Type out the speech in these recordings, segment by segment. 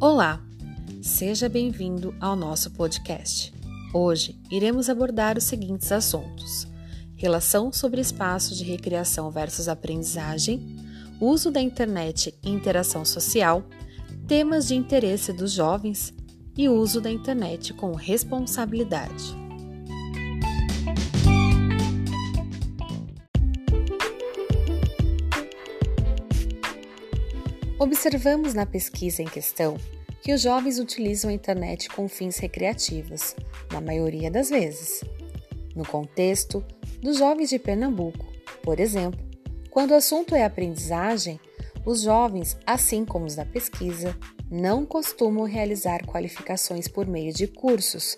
Olá, seja bem-vindo ao nosso podcast. Hoje iremos abordar os seguintes assuntos: relação sobre espaços de recreação versus aprendizagem, uso da internet e interação social, temas de interesse dos jovens e uso da internet com responsabilidade. Observamos na pesquisa em questão que os jovens utilizam a internet com fins recreativos, na maioria das vezes. No contexto dos jovens de Pernambuco, por exemplo, quando o assunto é aprendizagem, os jovens, assim como os da pesquisa, não costumam realizar qualificações por meio de cursos,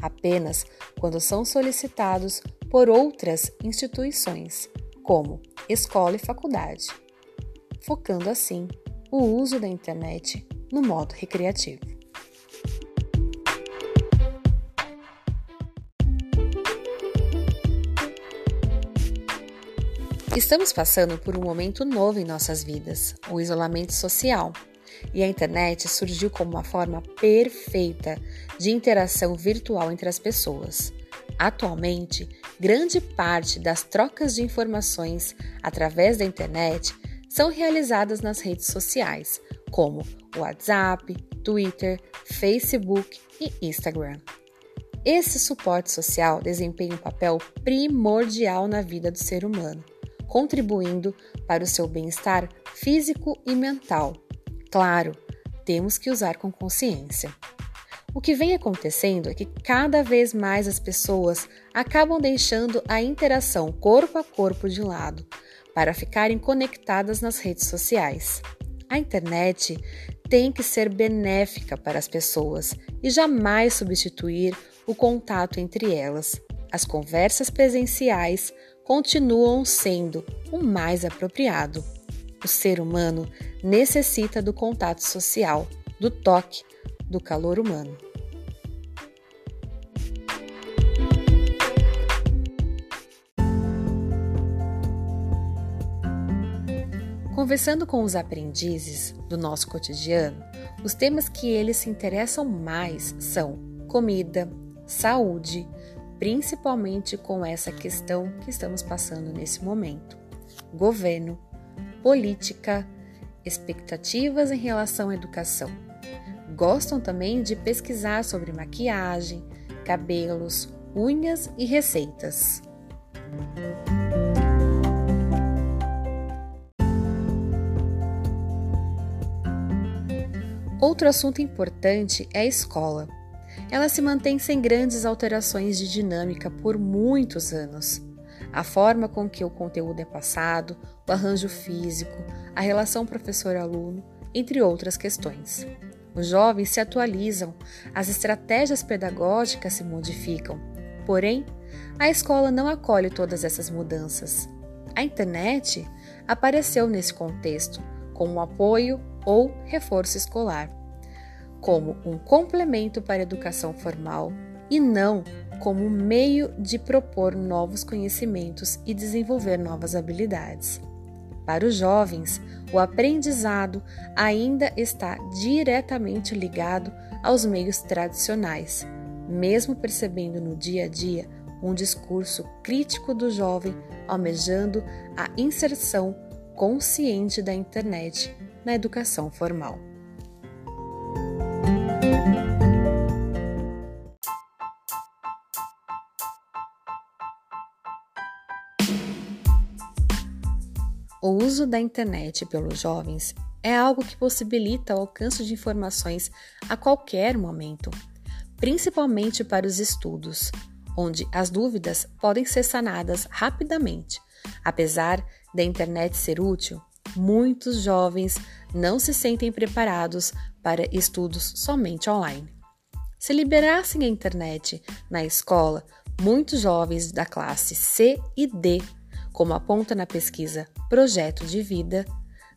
apenas quando são solicitados por outras instituições, como escola e faculdade, focando assim o uso da internet no modo recreativo. Estamos passando por um momento novo em nossas vidas, o isolamento social. E a internet surgiu como uma forma perfeita de interação virtual entre as pessoas. Atualmente, grande parte das trocas de informações através da internet são realizadas nas redes sociais, como WhatsApp, Twitter, Facebook e Instagram. Esse suporte social desempenha um papel primordial na vida do ser humano, contribuindo para o seu bem-estar físico e mental. Claro, temos que usar com consciência. O que vem acontecendo é que cada vez mais as pessoas acabam deixando a interação corpo a corpo de lado para ficarem conectadas nas redes sociais. A internet tem que ser benéfica para as pessoas e jamais substituir o contato entre elas. As conversas presenciais continuam sendo o mais apropriado. O ser humano necessita do contato social, do toque, do calor humano. Conversando com os aprendizes do nosso cotidiano, os temas que eles se interessam mais são comida, saúde, principalmente com essa questão que estamos passando nesse momento, governo, política, expectativas em relação à educação. Gostam também de pesquisar sobre maquiagem, cabelos, unhas e receitas. Outro assunto importante é a escola. Ela se mantém sem grandes alterações de dinâmica por muitos anos. A forma com que o conteúdo é passado, o arranjo físico, a relação professor-aluno, entre outras questões. Os jovens se atualizam, as estratégias pedagógicas se modificam. Porém, a escola não acolhe todas essas mudanças. A internet apareceu nesse contexto como apoio ou reforço escolar, como um complemento para a educação formal e não como meio de propor novos conhecimentos e desenvolver novas habilidades. Para os jovens, o aprendizado ainda está diretamente ligado aos meios tradicionais, mesmo percebendo no dia a dia um discurso crítico do jovem almejando a inserção consciente da internet na educação formal. O uso da internet pelos jovens é algo que possibilita o alcance de informações a qualquer momento, principalmente para os estudos, onde as dúvidas podem ser sanadas rapidamente. Apesar da internet ser útil, muitos jovens não se sentem preparados para estudos somente online. Se liberassem a internet na escola, muitos jovens da classe C e D, como aponta na pesquisa Projeto de Vida,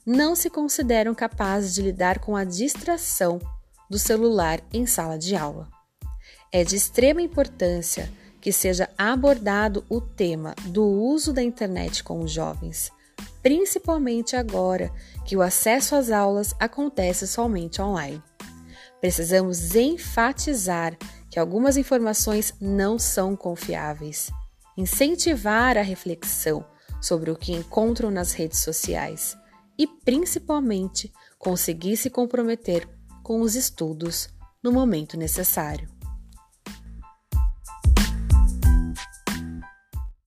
não se consideram capazes de lidar com a distração do celular em sala de aula. É de extrema importância que seja abordado o tema do uso da internet com os jovens principalmente agora que o acesso às aulas acontece somente online. Precisamos enfatizar que algumas informações não são confiáveis, incentivar a reflexão sobre o que encontram nas redes sociais e, principalmente, conseguir se comprometer com os estudos no momento necessário.